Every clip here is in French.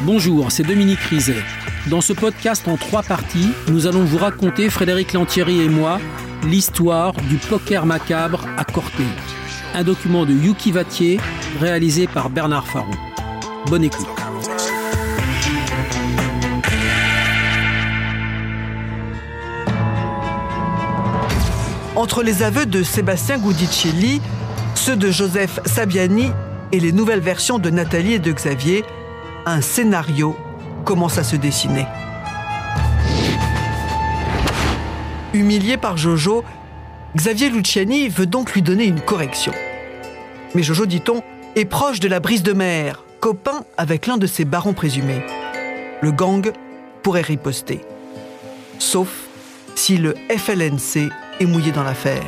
Bonjour, c'est Dominique Rizet. Dans ce podcast en trois parties, nous allons vous raconter, Frédéric Lantieri et moi, l'histoire du poker macabre à Corté. Un document de Yuki Vatier, réalisé par Bernard Faron. Bonne écoute. Entre les aveux de Sébastien Goudicelli, ceux de Joseph Sabiani et les nouvelles versions de Nathalie et de Xavier, un scénario commence à se dessiner. Humilié par Jojo, Xavier Luciani veut donc lui donner une correction. Mais Jojo, dit-on, est proche de la brise de mer, copain avec l'un de ses barons présumés. Le gang pourrait riposter. Sauf si le FLNC est mouillé dans l'affaire.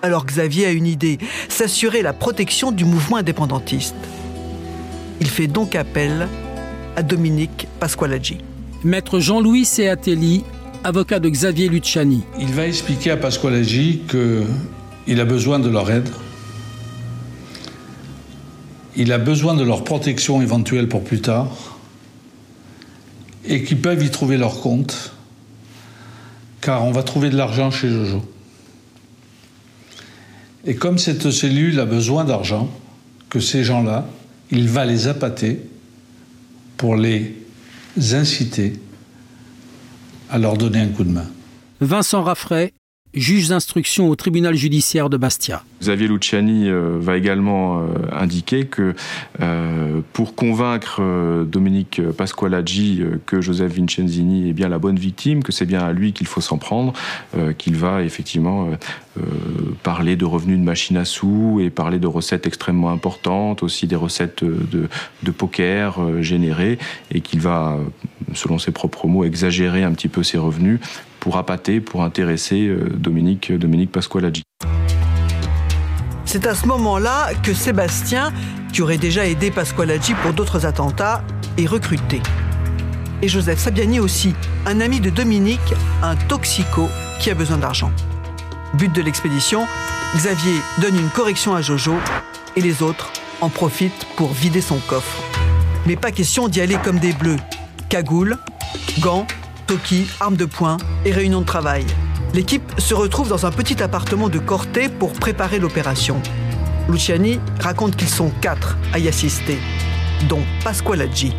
Alors Xavier a une idée, s'assurer la protection du mouvement indépendantiste. Il fait donc appel à Dominique Pasqualaggi. Maître Jean-Louis Seatelli, avocat de Xavier Luciani. Il va expliquer à Pasqualaggi qu'il a besoin de leur aide. Il a besoin de leur protection éventuelle pour plus tard. Et qu'ils peuvent y trouver leur compte. Car on va trouver de l'argent chez Jojo. Et comme cette cellule a besoin d'argent, que ces gens-là, il va les appâter pour les inciter à leur donner un coup de main. Vincent Raffray, juge d'instruction au tribunal judiciaire de Bastia. Xavier Luciani euh, va également euh, indiquer que euh, pour convaincre Dominique Pasqualaggi que Joseph Vincenzini est bien la bonne victime, que c'est bien à lui qu'il faut s'en prendre, qu'il va effectivement parler de revenus de machine à sous et parler de recettes extrêmement importantes, aussi des recettes de, de poker générées, et qu'il va, selon ses propres mots, exagérer un petit peu ses revenus pour appâter, pour intéresser euh, Dominique, Dominique Pasqualaggi. C'est à ce moment-là que Sébastien, qui aurait déjà aidé Pasqualaggi pour d'autres attentats, est recruté. Et Joseph Sabiani aussi, un ami de Dominique, un toxico qui a besoin d'argent. But de l'expédition, Xavier donne une correction à Jojo et les autres en profitent pour vider son coffre. Mais pas question d'y aller comme des bleus. Cagoule, gants, toki, armes de poing et réunion de travail. L'équipe se retrouve dans un petit appartement de Corté pour préparer l'opération. Luciani raconte qu'ils sont quatre à y assister, dont Pasqualaggi.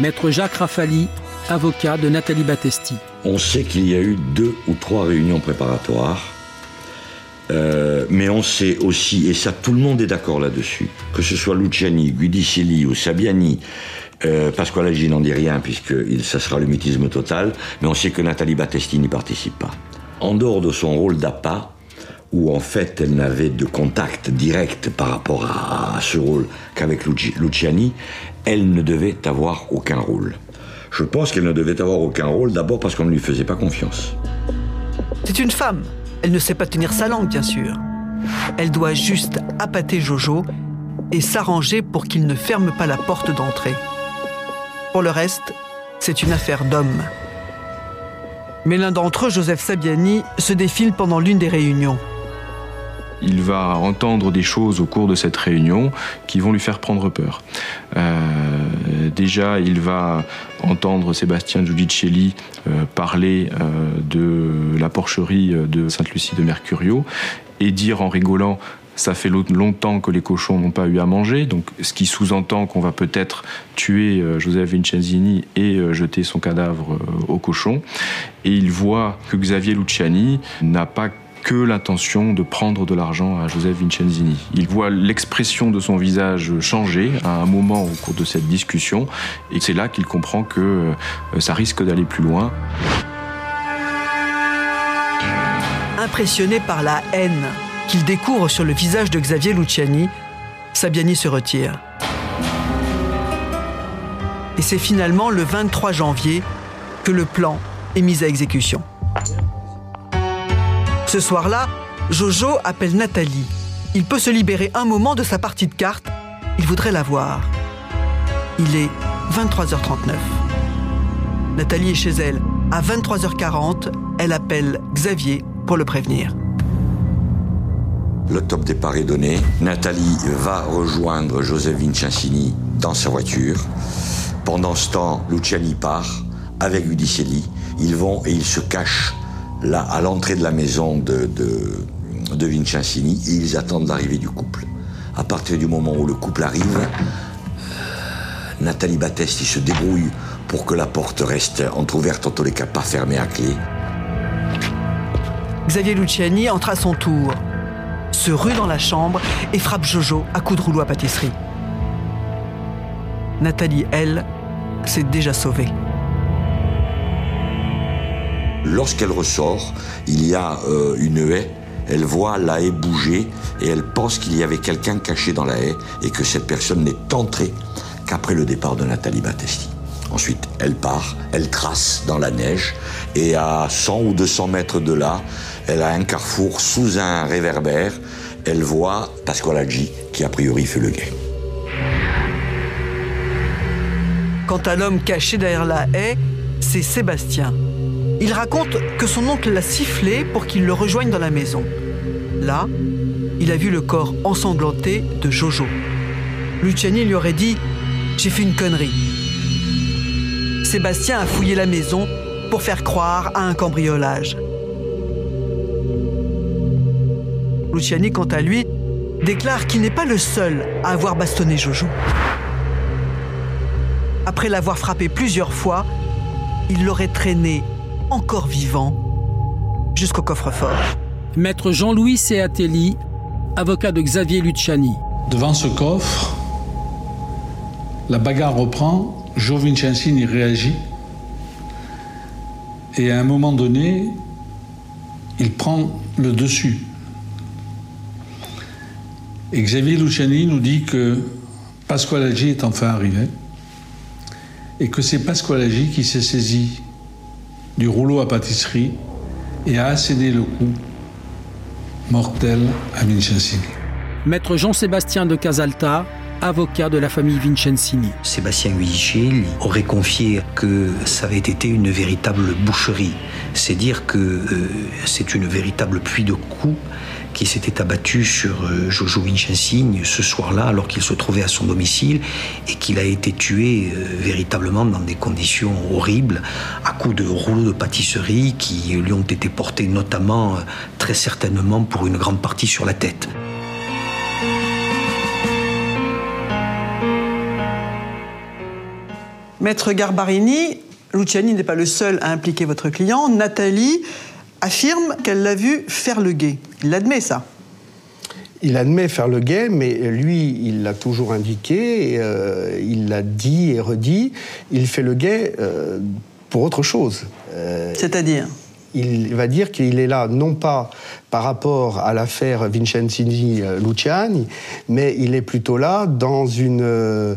Maître Jacques Rafali, avocat de Nathalie Battesti. On sait qu'il y a eu deux ou trois réunions préparatoires, euh, mais on sait aussi, et ça tout le monde est d'accord là-dessus, que ce soit Luciani, Guidicelli ou Sabiani, euh, Pasqualaggi n'en dit rien puisque ça sera le mutisme total, mais on sait que Nathalie Battesti n'y participe pas. En dehors de son rôle d'appât, où en fait elle n'avait de contact direct par rapport à, ce rôle qu'avec Luciani, elle ne devait avoir aucun rôle. Je pense qu'elle ne devait avoir aucun rôle d'abord parce qu'on ne lui faisait pas confiance. C'est une femme. Elle ne sait pas tenir sa langue, bien sûr. Elle doit juste appâter Jojo et s'arranger pour qu'il ne ferme pas la porte d'entrée. Pour le reste, c'est une affaire d'hommes. Mais l'un d'entre eux, Joseph Sabiani, se défile pendant l'une des réunions. Il va entendre des choses au cours de cette réunion qui vont lui faire prendre peur. Euh, déjà, il va entendre Sébastien Giudicelli euh, parler euh, de la porcherie de Sainte-Lucie de Mercurio et dire en rigolant ça fait longtemps que les cochons n'ont pas eu à manger, donc ce qui sous-entend qu'on va peut-être tuer euh, Joseph Vincenzini et euh, jeter son cadavre euh, aux cochons. Et il voit que Xavier Luciani n'a pas que l'intention de prendre de l'argent à Joseph Vincenzini. Il voit l'expression de son visage changer à un moment au cours de cette discussion et c'est là qu'il comprend que ça risque d'aller plus loin. Impressionné par la haine qu'il découvre sur le visage de Xavier Luciani, Sabiani se retire. Et c'est finalement le 23 janvier que le plan est mis à exécution. Ce soir-là, Jojo appelle Nathalie. Il peut se libérer un moment de sa partie de cartes. Il voudrait la voir. Il est 23h39. Nathalie est chez elle. À 23h40, elle appelle Xavier pour le prévenir. Le top départ est donné. Nathalie va rejoindre Joseph Vincenzini dans sa voiture. Pendant ce temps, Luciani part avec Udicelli. Ils vont et ils se cachent là à l'entrée de la maison de, de, et ils attendent l'arrivée du couple. À partir du moment où le couple arrive, Nathalie Battesti se débrouille pour que la porte reste entr'ouverte, en tous les cas pas fermée à clé. Xavier Luciani entre à son tour, se rue dans la chambre et frappe Jojo à coups de rouleau à pâtisserie. Nathalie, elle, s'est déjà sauvée. Lorsqu'elle ressort, il y a euh, une haie. Elle voit la haie bouger et elle pense qu'il y avait quelqu'un caché dans la haie et que cette personne n'est entrée qu'après le départ de Nathalie Battesti. Ensuite, elle part, elle trace dans la neige et à 100 ou 200 mètres de là, elle a un carrefour sous un réverbère. Elle voit Pasqualaggi qui a priori fait le guet. Quant à l'homme caché derrière la haie, c'est Sébastien. Il raconte que son oncle l'a sifflé pour qu'il le rejoigne dans la maison. Là, il a vu le corps ensanglanté de Jojo. Luciani lui aurait dit J'ai fait une connerie. Sébastien a fouillé la maison pour faire croire à un cambriolage. Luciani, quant à lui, déclare qu'il n'est pas le seul à avoir bastonné Jojo. Après l'avoir frappé plusieurs fois, il l'aurait traîné encore vivant jusqu'au coffre-fort. Maître Jean-Louis Seatelli, avocat de Xavier Luciani. Devant ce coffre, la bagarre reprend, Joe Vincenzini réagit, et à un moment donné, il prend le dessus. Et Xavier Luciani nous dit que Pasqualaggi est enfin arrivé et que c'est Pasqualaggi qui s'est saisi du rouleau à pâtisserie et a asséné le coup mortel à Vincenzini. Maître Jean-Sébastien de Casalta, avocat de la famille Vincenzini. Sébastien Guidicelli aurait confié que ça avait été une véritable boucherie. C'est dire que euh, c'est une véritable pluie de coups qui s'était abattu sur euh, Jojo Vincenzini ce soir-là alors qu'il se trouvait à son domicile et qu'il a été tué euh, véritablement dans des conditions horribles à coups de rouleaux de pâtisserie qui lui ont été portés notamment très certainement pour une grande partie sur la tête. Maître Garbarini, Luciani n'est pas le seul à impliquer votre client. Nathalie affirme qu'elle l'a vu faire le guet. Il admet ça. Il admet faire le guet, mais lui, il l'a toujours indiqué, euh, il l'a dit et redit, il fait le guet euh, pour autre chose. Euh, C'est-à-dire? Il va dire qu'il est là non pas par rapport à l'affaire Vincenzini-Luciani, mais il est plutôt là dans une euh,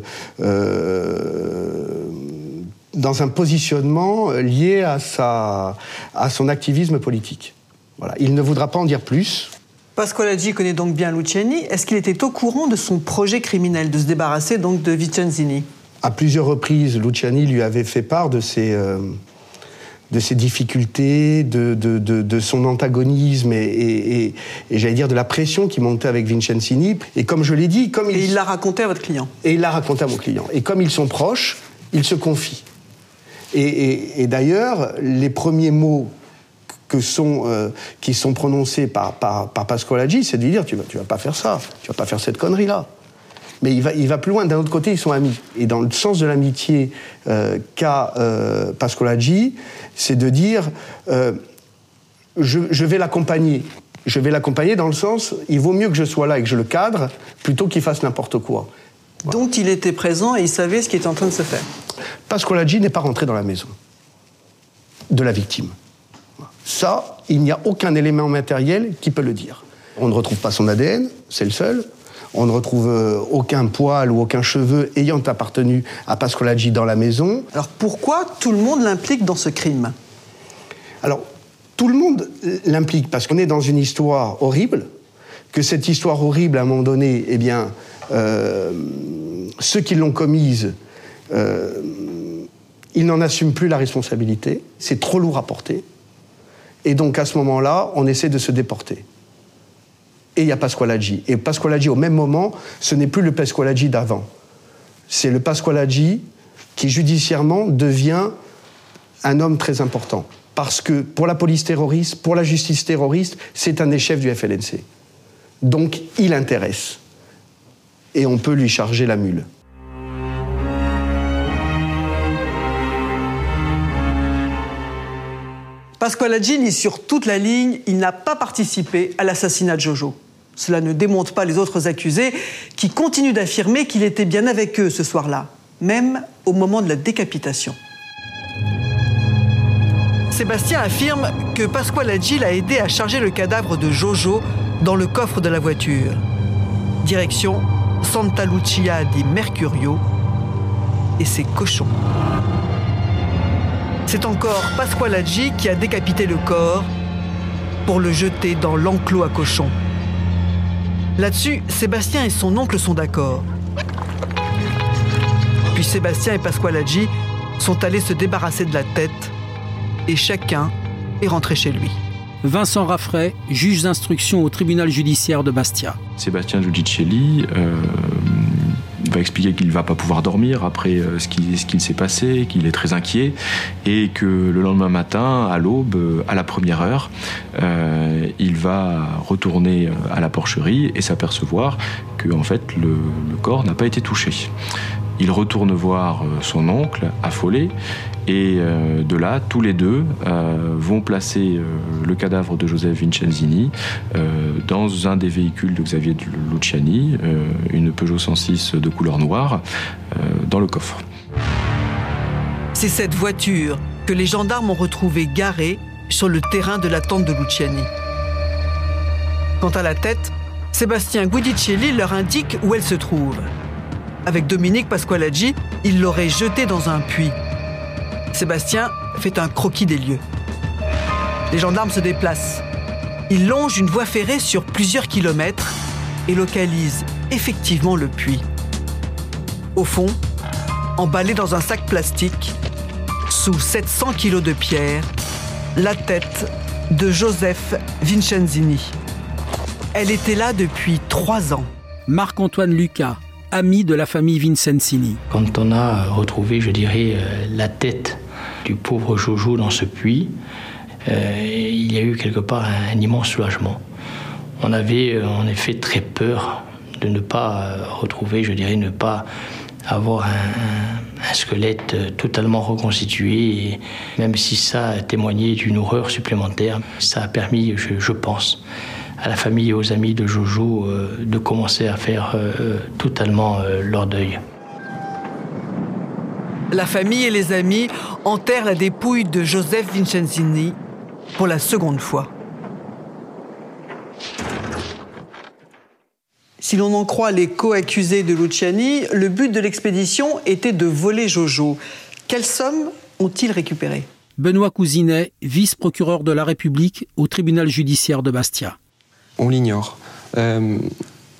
dans un positionnement lié à, sa, à son activisme politique. Voilà. Il ne voudra pas en dire plus. Pasqualaggi connaît donc bien Luciani. Est-ce qu'il était au courant de son projet criminel de se débarrasser donc de Vicenzini À plusieurs reprises, Luciani lui avait fait part de ses, euh, de ses difficultés, de, de, de, de son antagonisme et, et, et, et j'allais dire de la pression qui montait avec Vincenzini. Et comme je l'ai dit, comme et il l'a raconté à votre client. Et il l'a raconté à mon client. Et comme ils sont proches, ils se confient. Et, d'ailleurs, les premiers mots que sont, euh, qui sont prononcés par, par, par Pasqualaggi, c'est de lui dire tu vas, tu vas pas faire ça, tu vas pas faire cette connerie-là. Mais il va, il va plus loin. D'un autre côté, ils sont amis. Et dans le sens de l'amitié euh, qu'a euh, Pasqualaggi, c'est de dire euh, je, je vais l'accompagner. Je vais l'accompagner dans le sens il vaut mieux que je sois là et que je le cadre plutôt qu'il fasse n'importe quoi. Voilà. Donc il était présent et il savait ce qui était en train de se faire. Pasqualaggi n'est pas rentré dans la maison de la victime. Ça, il n'y a aucun élément matériel qui peut le dire. On ne retrouve pas son ADN, c'est le seul. On ne retrouve euh, aucun poil ou aucun cheveu ayant appartenu à Pasqualaggi dans la maison. Alors pourquoi tout le monde l'implique dans ce crime? Alors, tout le monde l'implique parce qu'on est dans une histoire horrible, que cette histoire horrible, à un moment donné, eh bien, euh, ceux qui l'ont commise, euh, ils n'en assument plus la responsabilité. C'est trop lourd à porter. Et donc, à ce moment-là, on essaie de se déporter. Et il y a Pasqualaggi. Et Pasqualaggi, au même moment, ce n'est plus le Pasqualaggi d'avant. c'est le Pasqualaggi qui judiciairement devient un homme très important. Parce que pour la police terroriste, pour la justice terroriste, c'est un des chefs du FLNC. Donc il intéresse. Et on peut lui charger la mule. Pasqualaggi lit sur toute la ligne, il n'a pas participé à l'assassinat de Jojo. Cela ne démonte pas les autres accusés qui continuent d'affirmer qu'il était bien avec eux ce soir-là, même au moment de la décapitation. Sébastien affirme que Pasqualaggi l'a aidé à charger le cadavre de Jojo dans le coffre de la voiture. Direction Santa Lucia di Mercurio et ses cochons. C'est encore Pasqualaggi qui a décapité le corps pour le jeter dans l'enclos à cochons. Là-dessus, Sébastien et son oncle sont d'accord. Puis Sébastien et Pasqualaggi sont allés se débarrasser de la tête et chacun est rentré chez lui. Vincent Raffray, juge d'instruction au tribunal judiciaire de Bastia. Sébastien Giudicelli euh, va expliquer qu'il ne va pas pouvoir dormir après euh, ce qu'il ce qu'il s'est passé, qu'il est très inquiet et que le lendemain matin, à l'aube, euh, à la première heure, euh, il va retourner à la porcherie et s'apercevoir que en fait le, corps n'a pas été touché. Il retourne voir son oncle, affolé, et euh, de là, tous les deux euh, vont placer euh, le cadavre de Joseph Vincenzini dans un des véhicules de Xavier Luciani, une Peugeot 106 de couleur noire, dans le coffre. C'est cette voiture que les gendarmes ont retrouvée garée sur le terrain de la tente de Luciani. Quant à la tête, Sébastien Guidicelli leur indique où elle se trouve. Avec Dominique Pasqualaggi, il l'aurait jetée dans un puits. Sébastien fait un croquis des lieux. Les gendarmes se déplacent. Ils longent une voie ferrée sur plusieurs kilomètres et localisent effectivement le puits. Au fond, emballé dans un sac plastique, sous 700 kilos de pierre, la tête de Joseph Vincenzini. Elle était là depuis trois ans. Marc-Antoine Lucas, ami de la famille Vincenzini. Quand on a retrouvé, je dirais, euh, la tête du pauvre Jojo dans ce puits, euh, il y a eu quelque part un, immense soulagement. On avait euh, en effet très peur de ne pas euh, retrouver, je dirais, ne pas avoir un, squelette totalement reconstitué. Même si ça a témoigné d'une horreur supplémentaire, ça a permis, je, pense, à la famille et aux amis de Jojo de commencer à faire totalement leur deuil. La famille et les amis enterrent la dépouille de Joseph Vincenzini pour la seconde fois. Si l'on en croit les co-accusés de Luciani, le but de l'expédition était de voler Jojo. Quelle somme ont-ils récupéré Benoît Cousinet, vice-procureur de la République au tribunal judiciaire de Bastia. On l'ignore. Euh,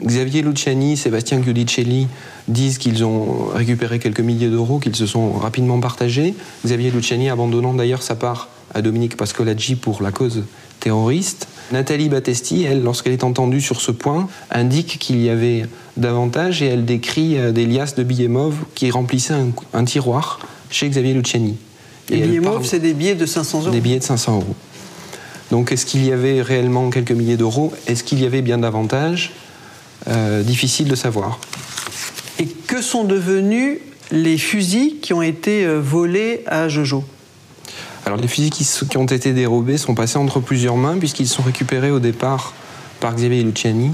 Xavier Luciani, Sébastien Giudicelli disent qu'ils ont récupéré quelques milliers d'euros, qu'ils se sont rapidement partagés. Xavier Luciani abandonnant d'ailleurs sa part à Dominique Pascolaggi pour la cause terroriste. Nathalie Battesti, elle, lorsqu'elle est entendue sur ce point, indique qu'il y avait davantage et elle décrit euh, des liasses de billets mauves qui remplissaient un, un tiroir chez Xavier Luciani. Les Et billets mauves, c'est des billets de 500 euros. des billets de 500 euros. Donc est-ce qu'il y avait réellement quelques milliers d'euros? Est-ce qu'il y avait bien davantage? Euh, Difficile de savoir. Que sont devenus les fusils qui ont été euh, volés à Jojo Alors les fusils qui, ont été dérobés sont passés entre plusieurs mains puisqu'ils sont récupérés au départ par Xavier Luciani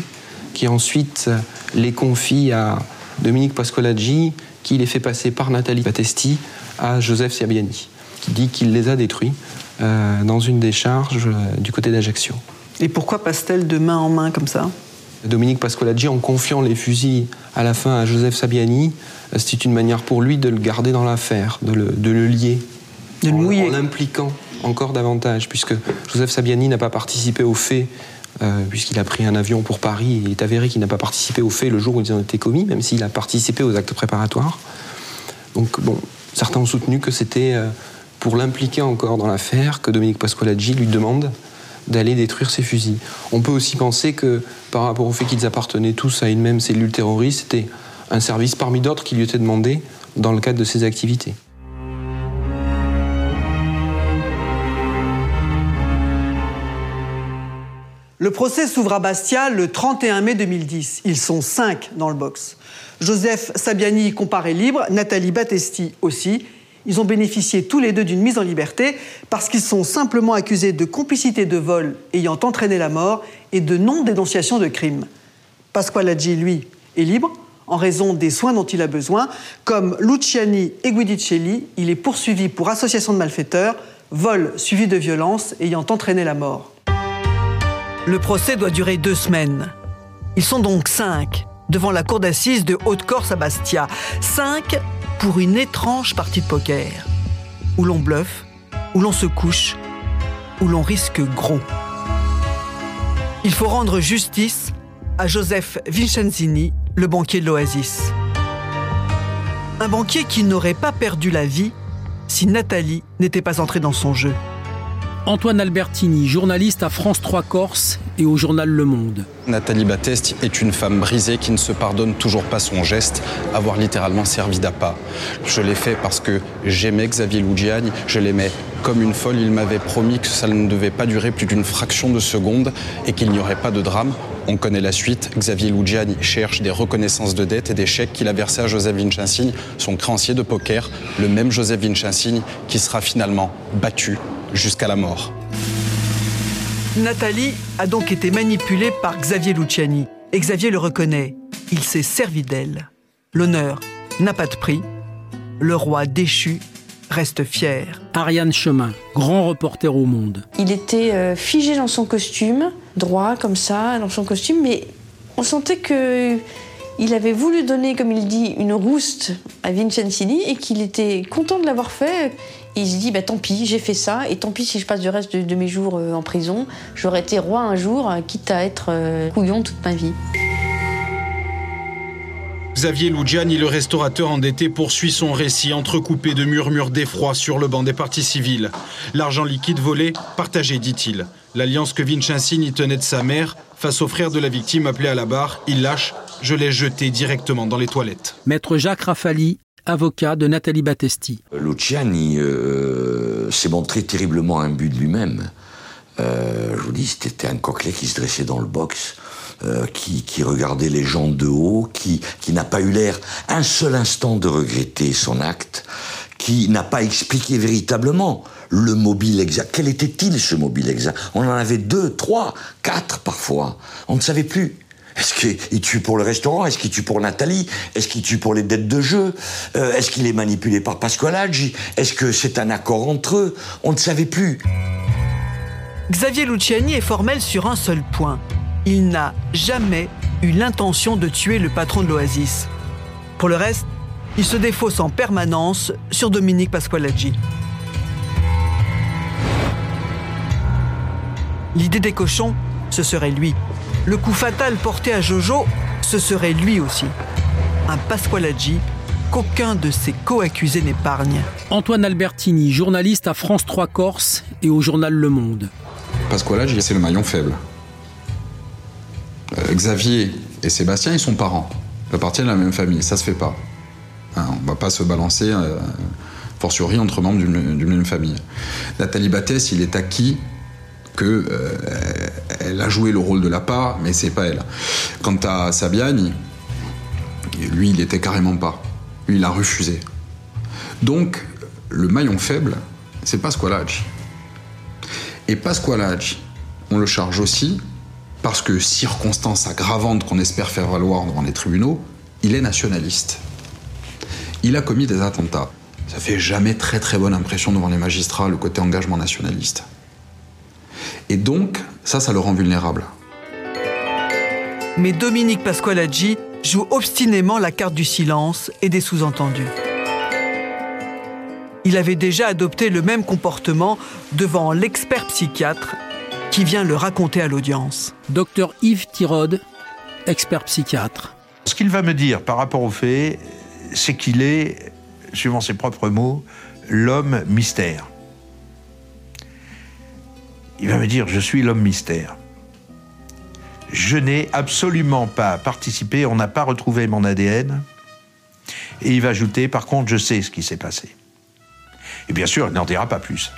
qui ensuite euh, les confie à Dominique Pascolaggi qui les fait passer par Nathalie Battesti à Joseph Sabiani qui dit qu'il les a détruits euh, dans une décharge euh, du côté d'Ajaccio. Et pourquoi passe-t-elle de main en main comme ça? Dominique Pascolaggi, en confiant les fusils à la fin à Joseph Sabiani, euh, c'était une manière pour lui de le garder dans l'affaire, de le, de le lier. De le en, mouiller. En l'impliquant encore davantage, puisque Joseph Sabiani n'a pas participé au fait, euh, puisqu'il a pris un avion pour Paris, et il est avéré qu'il n'a pas participé au fait le jour où ils ont été commis, même s'il a participé aux actes préparatoires. Donc, bon, certains ont soutenu que c'était euh, pour l'impliquer encore dans l'affaire que Dominique Pascolaggi lui demande d'aller détruire ces fusils. On peut aussi penser que par rapport au fait qu'ils appartenaient tous à une même cellule terroriste, c'était un service parmi d'autres qui lui était demandé dans le cadre de ses activités. Le procès s'ouvre à Bastia le 31 mai 2010. Ils sont cinq dans le box. Joseph Sabiani comparé libre, Nathalie Battesti aussi. Ils ont bénéficié tous les deux d'une mise en liberté parce qu'ils sont simplement accusés de complicité de vol ayant entraîné la mort et de non-dénonciation de crime. Pasqualaggi, lui, est libre en raison des soins dont il a besoin. Comme Luciani et Guidicelli, il est poursuivi pour association de malfaiteurs, vol suivi de violence ayant entraîné la mort. Le procès doit durer deux semaines. Ils sont donc cinq devant la cour d'assises de Haute-Corse à Bastia. Cinq pour une étrange partie de poker, où l'on bluffe, où l'on se couche, où l'on risque gros. Il faut rendre justice à Joseph Vincenzini, le banquier de l'Oasis. Un banquier qui n'aurait pas perdu la vie si Nathalie n'était pas entrée dans son jeu. Antoine Albertini, journaliste à France 3 Corse et au journal Le Monde. Nathalie Batteste est une femme brisée qui ne se pardonne toujours pas son geste, avoir littéralement servi d'appât. Je l'ai fait parce que j'aimais Xavier Lugiani, je l'aimais comme une folle. Il m'avait promis que ça ne devait pas durer plus d'une fraction de seconde et qu'il n'y aurait pas de drame. On connaît la suite. Xavier Lugiani cherche des reconnaissances de dettes et des chèques qu'il a versés à Joseph Vincensigne, son créancier de poker, le même Joseph Vincensigne qui sera finalement battu jusqu'à la mort. Nathalie a donc été manipulée par Xavier Luciani. Et Xavier le reconnaît. Il s'est servi d'elle. L'honneur n'a pas de prix. Le roi déchu reste fier. Ariane Chemin, grand reporter au monde. Il était euh, figé dans son costume, droit comme ça, dans son costume, mais on sentait que il avait voulu donner, comme il dit, une rouste à Vincenzini et qu'il était content de l'avoir fait. il se dit, bah, tant pis, j'ai fait ça, et tant pis si je passe le reste de, mes jours euh, en prison. J'aurais été roi un jour, quitte à être euh, couillon toute ma vie. Xavier Lugiani, le restaurateur endetté, poursuit son récit entrecoupé de murmures d'effroi sur le banc des partis civils. L'argent liquide volé, partagé, dit-il. L'alliance que Vincenzini tenait de sa mère, face au frère de la victime appelé à la barre, il lâche je l'ai jeté directement dans les toilettes. Maître Jacques Rafali, avocat de Nathalie Battesti. Luciani euh, s'est montré terriblement imbu de lui-même. Euh, je vous dis, c'était un coquelet qui se dressait dans le box. Euh, qui, qui, regardait les gens de haut, qui, qui n'a pas eu l'air un seul instant de regretter son acte, qui n'a pas expliqué véritablement le mobile exact. Quel était-il ce mobile exact? On en avait deux, trois, quatre parfois. On ne savait plus. Est-ce qu'il tue pour le restaurant? Est-ce qu'il tue pour Nathalie? Est-ce qu'il tue pour les dettes de jeu? Euh, Est-ce qu'il est manipulé par Pasqualaggi Est-ce que c'est un accord entre eux? On ne savait plus. Xavier Luciani est formel sur un seul point. Il n'a jamais eu l'intention de tuer le patron de l'Oasis. Pour le reste, il se défausse en permanence sur Dominique Pasqualaggi. L'idée des cochons, ce serait lui. Le coup fatal porté à Jojo, ce serait lui aussi. Un Pasqualaggi qu'aucun de ses co-accusés n'épargne. Antoine Albertini, journaliste à France 3 Corse et au journal Le Monde. Pasqualaggi, c'est le maillon faible. Euh, Xavier et Sébastien, ils sont parents. Ils appartiennent à la même famille, ça se fait pas. Hein, on va pas se balancer, euh, fortiori, entre membres d'une même famille. Nathalie Battès, il est acquis euh, elle a joué le rôle de la part, mais c'est pas elle. Quant à Sabiani, lui, il était carrément pas. Il a refusé. Donc, le maillon faible, c'est Pasqualaggi. Et Pasqualaggi, on le charge aussi parce que, circonstance aggravante qu'on espère faire valoir devant les tribunaux, il est nationaliste. Il a commis des attentats. Ça fait jamais très très bonne impression devant les magistrats, le côté engagement nationaliste. Et donc, ça, ça le rend vulnérable. Mais Dominique Pasqualaggi joue obstinément la carte du silence et des sous-entendus. Il avait déjà adopté le même comportement devant l'expert psychiatre qui vient le raconter à l'audience. Docteur Yves Tirode, expert psychiatre. Ce qu'il va me dire par rapport aux faits, c'est qu'il est, suivant ses propres mots, l'homme mystère il va me dire Je suis l'homme mystère. Je n'ai absolument pas participé, on n'a pas retrouvé mon ADN, Et il va ajouter, par contre, je sais ce qui s'est passé. Et bien sûr, il n'en dira pas plus.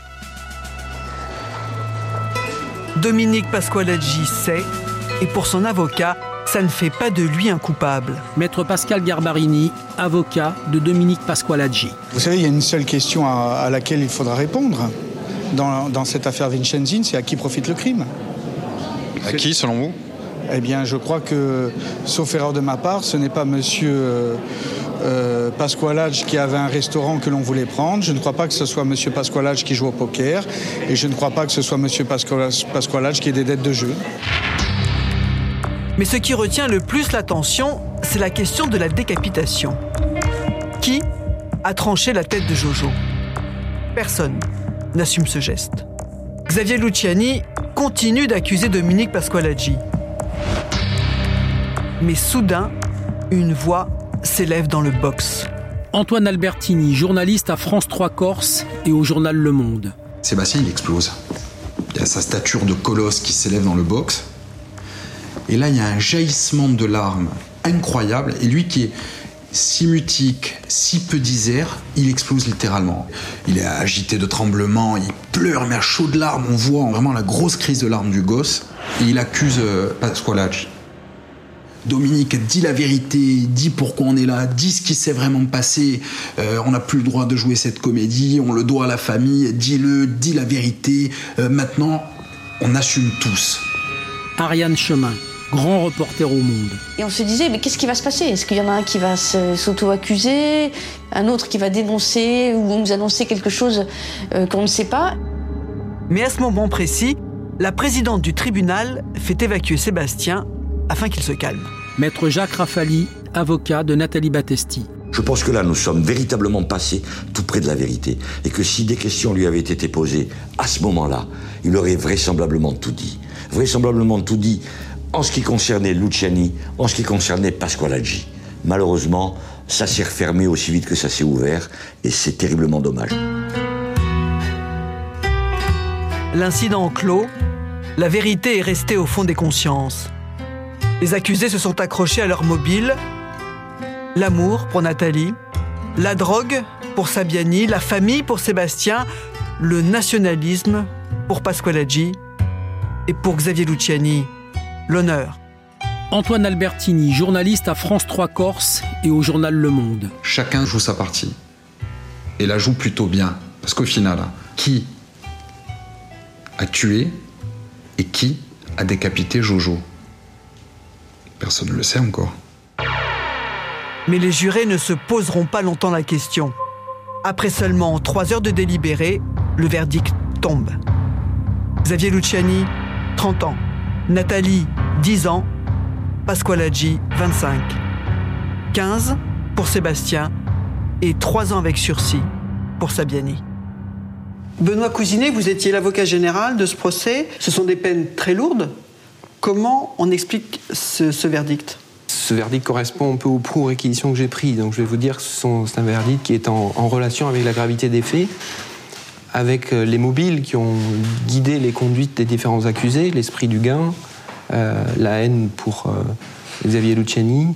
Dominique Pasqualaggi sait, et pour son avocat, ça ne fait pas de lui un coupable. Maître Pascal Garbarini, avocat de Dominique Pasqualaggi. Vous savez, il y a une seule question à, à laquelle il faudra répondre dans, dans cette affaire Vincenzin, c'est à qui profite le crime À qui, selon vous? Eh bien, je crois que, sauf erreur de ma part, ce n'est pas monsieur euh, euh, Pasqualage qui avait un restaurant que l'on voulait prendre. Je ne crois pas que ce soit monsieur Pasqualage qui joue au poker. Et je ne crois pas que ce soit monsieur Pasqualage, Pasqualage qui ait des dettes de jeu. Mais ce qui retient le plus l'attention, c'est la question de la décapitation. Qui a tranché la tête de Jojo? Personne n'assume ce geste. Xavier Luciani continue d'accuser Dominique Pasqualaggi. Mais soudain, une voix s'élève dans le box. Antoine Albertini, journaliste à France 3 Corse et au journal Le Monde. Sébastien, il explose. Il y a sa stature de colosse qui s'élève dans le box. Et là, il y a un jaillissement de larmes incroyable. Et lui qui est si mutique, si peu disert, il explose littéralement. Il est agité de tremblements, il pleure, mais à chaudes larmes. On voit vraiment la grosse crise de larmes du gosse. Il accuse euh, Pasqualaggi. Dominique, dis la vérité, dis pourquoi on est là, dis ce qui s'est vraiment passé. Euh, on n'a plus le droit de jouer cette comédie, on le doit à la famille, dis-le, dis la vérité. Euh, maintenant, on assume tous. Ariane Chemin, grand reporter au monde. Et on se disait, mais qu'est-ce qui va se passer? Est-ce qu'il y en a un qui va se- s'auto-accuser, un autre qui va dénoncer ou nous annoncer quelque chose euh, qu'on ne sait pas? Mais à ce moment précis, la présidente du tribunal fait évacuer Sébastien afin qu'il se calme. Maître Jacques Rafali, avocat de Nathalie Battesti. Je pense que là, nous sommes véritablement passés tout près de la vérité. Et que si des questions lui avaient été posées à ce moment-là, il aurait vraisemblablement tout dit. Vraisemblablement tout dit en ce qui concernait Luciani, en ce qui concernait Pasqualaggi. Malheureusement, ça s'est refermé aussi vite que ça s'est ouvert, et c'est terriblement dommage. L'incident clos, la vérité est restée au fond des consciences. Les accusés se sont accrochés à leur mobile. L'amour pour Nathalie, la drogue pour Sabiani, la famille pour Sébastien, le nationalisme pour Pasqualaggi et pour Xavier Luciani, l'honneur. Antoine Albertini, journaliste à France 3 Corse et au journal Le Monde. Chacun joue sa partie. Et la joue plutôt bien. Parce qu'au final, qui a tué et qui a décapité Jojo? Personne ne le sait encore. Mais les jurés ne se poseront pas longtemps la question. Après seulement trois heures de délibéré, le verdict tombe. Xavier Luciani, 30 ans. Nathalie, 10 ans. Pasqualaggi, 25. 15 pour Sébastien et 3 ans avec sursis pour Sabiani. Benoît Cousinet, vous étiez l'avocat général de ce procès. Ce sont des peines très lourdes. Comment on explique ce, verdict? Ce verdict correspond un peu aux pro-réquisitions que j'ai pris. Donc je vais vous dire que c'est un verdict qui est en, relation avec la gravité des faits, avec euh, les mobiles qui ont guidé les conduites des différents accusés, l'esprit du gain, la haine pour euh, Xavier Luciani,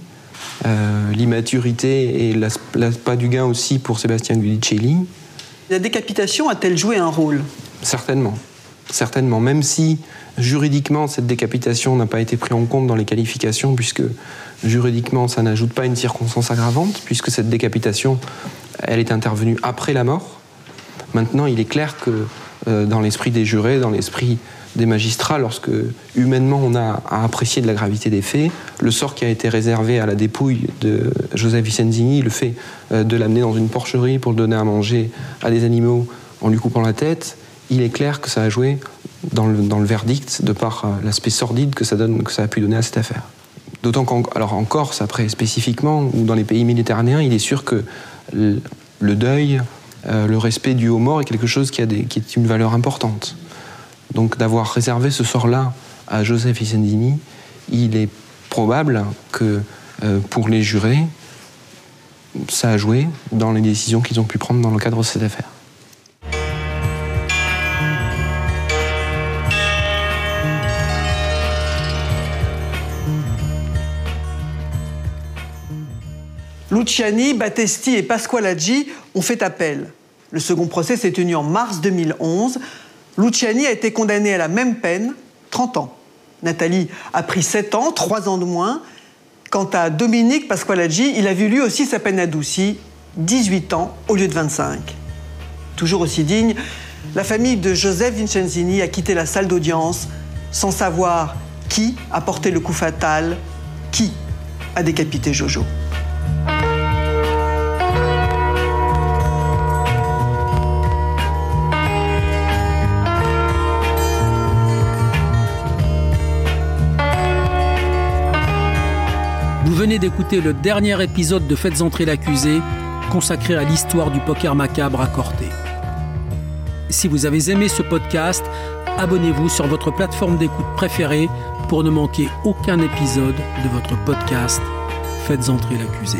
euh, l'immaturité et l'as- l'aspect du gain aussi pour Sébastien Guidicelli. La décapitation a-t-elle joué un rôle? Certainement. Certainement. Même si juridiquement, cette décapitation n'a pas été prise en compte dans les qualifications, puisque juridiquement, ça n'ajoute pas une circonstance aggravante, puisque cette décapitation, elle est intervenue après la mort. Maintenant, il est clair que euh, dans l'esprit des jurés, dans l'esprit des magistrats, lorsque humainement on a à apprécier de la gravité des faits, le sort qui a été réservé à la dépouille de Joseph Vicenzini, le fait euh, de l'amener dans une porcherie pour le donner à manger à des animaux en lui coupant la tête, il est clair que ça a joué dans le, verdict de par euh, l'aspect sordide que ça, a pu donner à cette affaire. D'autant qu'en en Corse, après spécifiquement, ou dans les pays méditerranéens, il est sûr que le, deuil, euh, le respect dû aux morts est quelque chose qui, a qui est une valeur importante. Donc d'avoir réservé ce sort-là à Joseph Vicenzini, il est probable que euh, pour les jurés, ça a joué dans les décisions qu'ils ont pu prendre dans le cadre de cette affaire. Luciani, Battesti et Pasqualaggi ont fait appel. Le second procès s'est tenu en mars 2011. Luciani a été condamné à la même peine, 30 ans. Nathalie a pris 7 ans, 3 ans de moins. Quant à Dominique Pasqualaggi, il a vu lui aussi sa peine adoucie, 18 ans au lieu de 25. Toujours aussi digne, la famille de Joseph Vincenzini a quitté la salle d'audience sans savoir qui a porté le coup fatal, qui a décapité Jojo. Venez d'écouter le dernier épisode de Faites entrer l'accusé, consacré à l'histoire du poker macabre à Corté. Si vous avez aimé ce podcast, abonnez-vous sur votre plateforme d'écoute préférée pour ne manquer aucun épisode de votre podcast Faites entrer l'accusé.